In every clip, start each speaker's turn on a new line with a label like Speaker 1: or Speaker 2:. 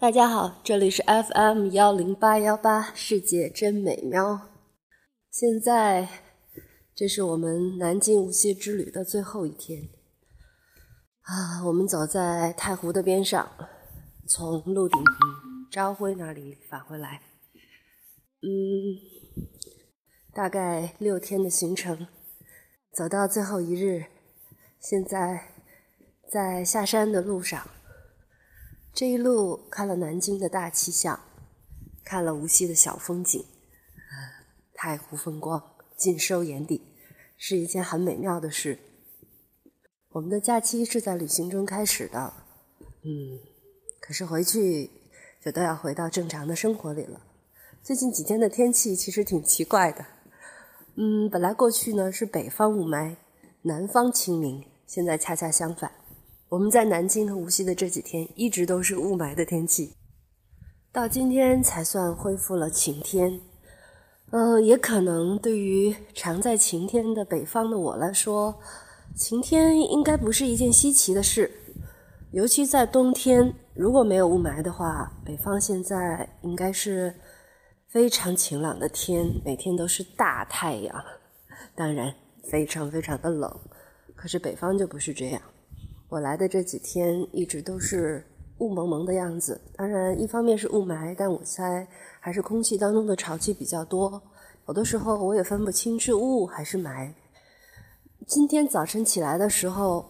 Speaker 1: 大家好，这里是 FM 幺零八幺八，世界真美妙。现在这是我们南京无锡之旅的最后一天啊，我们走在太湖的边上，从鹿鼎朝晖那里返回来。嗯，大概六天的行程，走到最后一日，现在在下山的路上。这一路看了南京的大气象，看了无锡的小风景，太湖风光尽收眼底，是一件很美妙的事。我们的假期是在旅行中开始的，嗯，可是回去就都要回到正常的生活里了。最近几天的天气其实挺奇怪的，嗯，本来过去呢是北方雾霾，南方清明，现在恰恰相反。我们在南京和无锡的这几天一直都是雾霾的天气，到今天才算恢复了晴天。嗯，也可能对于常在晴天的北方的我来说，晴天应该不是一件稀奇的事。尤其在冬天，如果没有雾霾的话，北方现在应该是非常晴朗的天，每天都是大太阳，当然非常非常的冷。可是北方就不是这样。我来的这几天一直都是雾蒙蒙的样子，当然一方面是雾霾，但我猜还是空气当中的潮气比较多。有的时候我也分不清是雾还是霾。今天早晨起来的时候，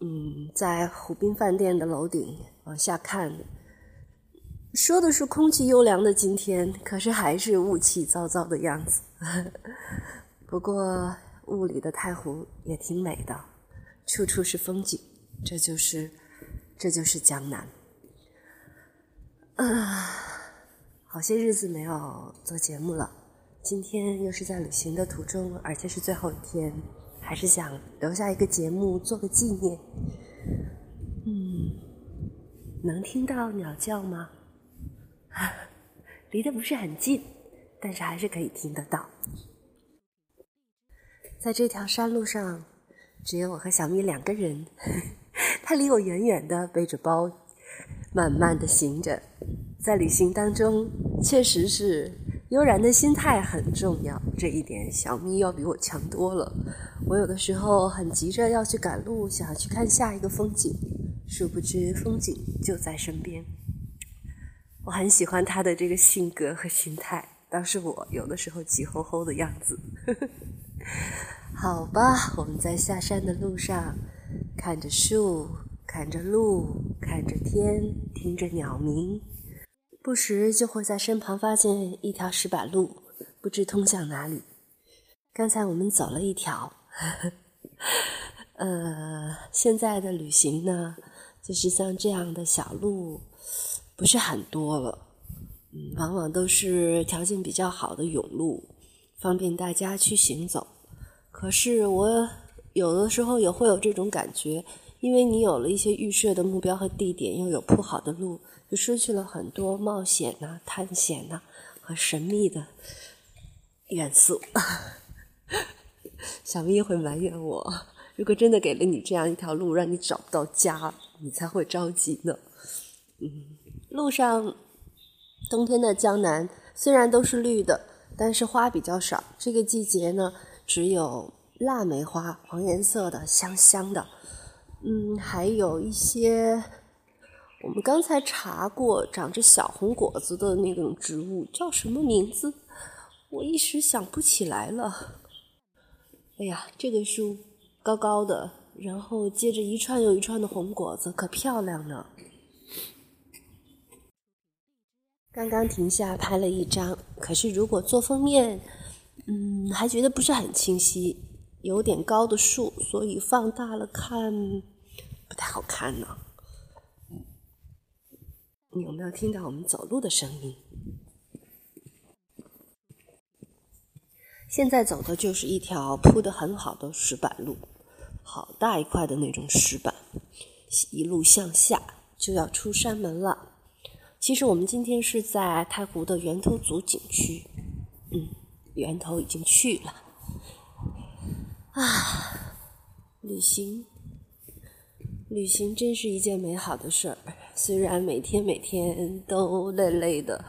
Speaker 1: 嗯，在湖滨饭店的楼顶往下看，说的是空气优良的今天，可是还是雾气糟糟的样子。不过雾里的太湖也挺美的，处处是风景。这就是，这就是江南。啊，好些日子没有做节目了，今天又是在旅行的途中，而且是最后一天，还是想留下一个节目做个纪念。嗯，能听到鸟叫吗？离得不是很近，但是还是可以听得到。在这条山路上，只有我和小咪两个人。他离我远远的，背着包，慢慢的行着。在旅行当中，确实是悠然的心态很重要。这一点，小咪要比我强多了。我有的时候很急着要去赶路，想要去看下一个风景，殊不知风景就在身边。我很喜欢他的这个性格和心态，倒是我有的时候急吼吼的样子。好吧，我们在下山的路上。看着树，看着路，看着天，听着鸟鸣，不时就会在身旁发现一条石板路，不知通向哪里。刚才我们走了一条，呃，现在的旅行呢，就是像这样的小路，不是很多了，嗯，往往都是条件比较好的甬路，方便大家去行走。可是我。有的时候也会有这种感觉，因为你有了一些预设的目标和地点，又有铺好的路，就失去了很多冒险呐、探险呐和神秘的元素。小咪会埋怨我，如果真的给了你这样一条路，让你找不到家，你才会着急呢。嗯，路上，冬天的江南虽然都是绿的，但是花比较少。这个季节呢，只有。腊梅花，黄颜色的，香香的。嗯，还有一些我们刚才查过，长着小红果子的那种植物，叫什么名字？我一时想不起来了。哎呀，这个树高高的，然后接着一串又一串的红果子，可漂亮呢。刚刚停下拍了一张，可是如果做封面，嗯，还觉得不是很清晰。有点高的树，所以放大了看不太好看呢。你有没有听到我们走路的声音？现在走的就是一条铺的很好的石板路，好大一块的那种石板，一路向下就要出山门了。其实我们今天是在太湖的源头组景区，嗯，源头已经去了。啊，旅行，旅行真是一件美好的事儿。虽然每天每天都累累的，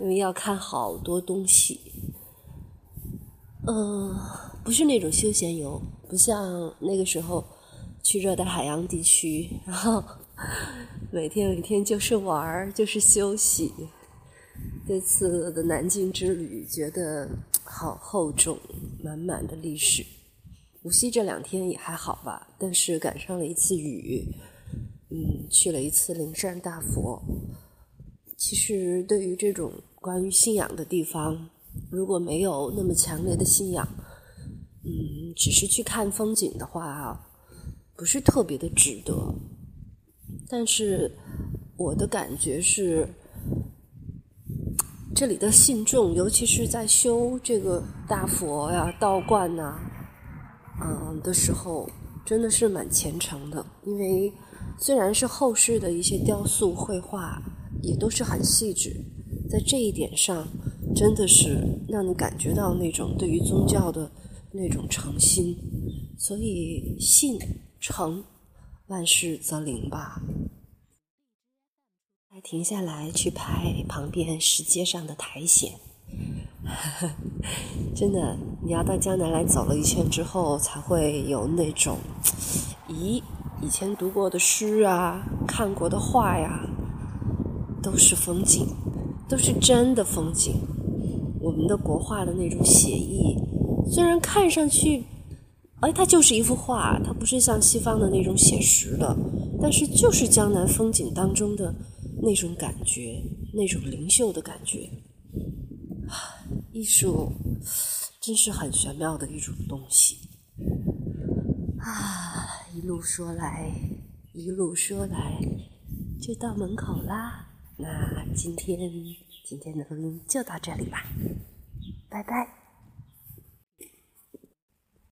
Speaker 1: 因为要看好多东西。嗯，不是那种休闲游，不像那个时候去热带海洋地区，然后每天每天就是玩儿，就是休息。这次的南京之旅觉得好厚重，满满的历史。无锡这两天也还好吧，但是赶上了一次雨，嗯，去了一次灵山大佛。其实对于这种关于信仰的地方，如果没有那么强烈的信仰，嗯，只是去看风景的话，不是特别的值得。但是我的感觉是，这里的信众，尤其是在修这个大佛呀、道观呐。嗯，的时候真的是蛮虔诚的，因为虽然是后世的一些雕塑绘画，也都是很细致，在这一点上，真的是让你感觉到那种对于宗教的那种诚心，所以信诚，万事则灵吧。还停下来去拍旁边石阶上的苔藓。真的，你要到江南来走了一圈之后，才会有那种，咦，以前读过的诗啊，看过的画呀，都是风景，都是真的风景。我们的国画的那种写意，虽然看上去，哎，它就是一幅画，它不是像西方的那种写实的，但是就是江南风景当中的那种感觉，那种灵秀的感觉。艺术真是很玄妙的一种东西啊！一路说来，一路说来，就到门口啦。那今天今天的录音就到这里吧，拜拜。